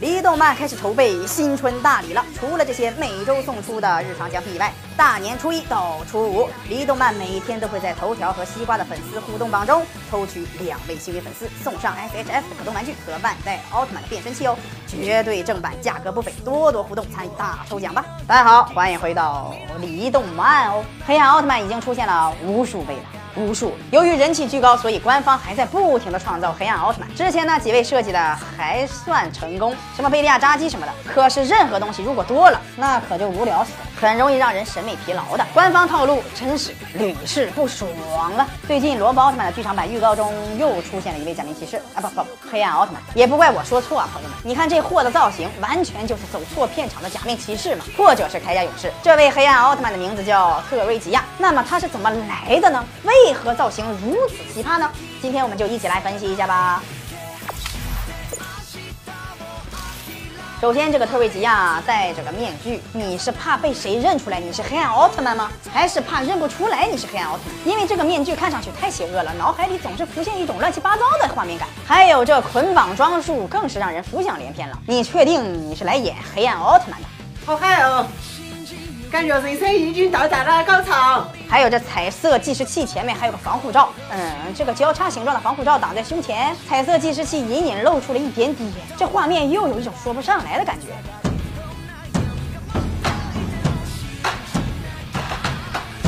离动漫开始筹备新春大礼了。除了这些每周送出的日常奖品以外，大年初一到初五，离动漫每天都会在头条和西瓜的粉丝互动榜中抽取两位幸运粉丝，送上 SHF 的可动玩具和万代奥特曼的变身器哦，绝对正版，价格不菲，多多互动参与大抽奖吧！大家好，欢迎回到离动漫哦，黑暗奥特曼已经出现了无数倍了。无数。由于人气居高，所以官方还在不停的创造黑暗奥特曼。之前呢，几位设计的还算成功，什么贝利亚扎基什么的。可是任何东西如果多了，那可就无聊死了，很容易让人审美疲劳的。官方套路真是屡试不爽了。最近罗布奥特曼的剧场版预告中又出现了一位假面骑士啊，不不，黑暗奥特曼。也不怪我说错啊，朋友们，你看这货的造型，完全就是走错片场的假面骑士嘛，或者是铠甲勇士。这位黑暗奥特曼的名字叫特瑞吉亚，那么他是怎么来的呢？为为何造型如此奇葩呢？今天我们就一起来分析一下吧。首先，这个特瑞吉亚戴着个面具，你是怕被谁认出来你是黑暗奥特曼吗？还是怕认不出来你是黑暗奥特曼？因为这个面具看上去太邪恶了，脑海里总是浮现一种乱七八糟的画面感。还有这捆绑装束更是让人浮想联翩了。你确定你是来演黑暗奥特曼的？好嗨哦！感觉人生已经到达了高潮。还有这彩色计时器前面还有个防护罩，嗯，这个交叉形状的防护罩挡在胸前，彩色计时器隐隐露出了一点点，这画面又有一种说不上来的感觉。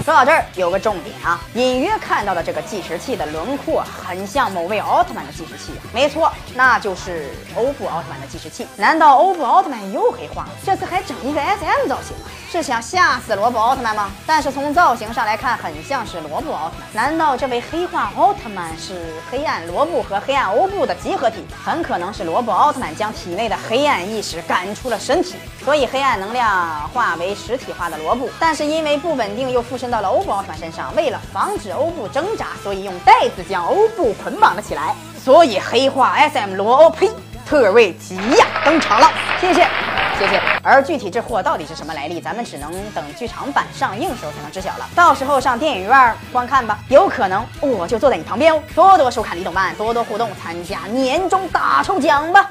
说到这儿，有个重点啊，隐约看到的这个计时器的轮廓很像某位奥特曼的计时器，没错，那就是欧布奥特曼的计时器。难道欧布奥特曼又黑化了？这次还整一个 SM 造型，是想吓死罗布奥特曼吗？但是从造型上来看，很像是罗布奥特曼。难道这位黑化奥特曼是黑暗罗布和黑暗欧布的集合体？很可能是罗布奥特曼将体内的黑暗意识赶出了身体，所以黑暗能量化为实体化的罗布，但是因为不稳定又附身到。了欧布奥特曼身上，为了防止欧布挣扎，所以用袋子将欧布捆绑了起来。所以黑化 SM 罗欧呸，特瑞吉亚登场了。谢谢，谢谢。而具体这货到底是什么来历，咱们只能等剧场版上映时候才能知晓了。到时候上电影院观看吧，有可能我就坐在你旁边哦。多多收看李动漫，多多互动，参加年终大抽奖吧。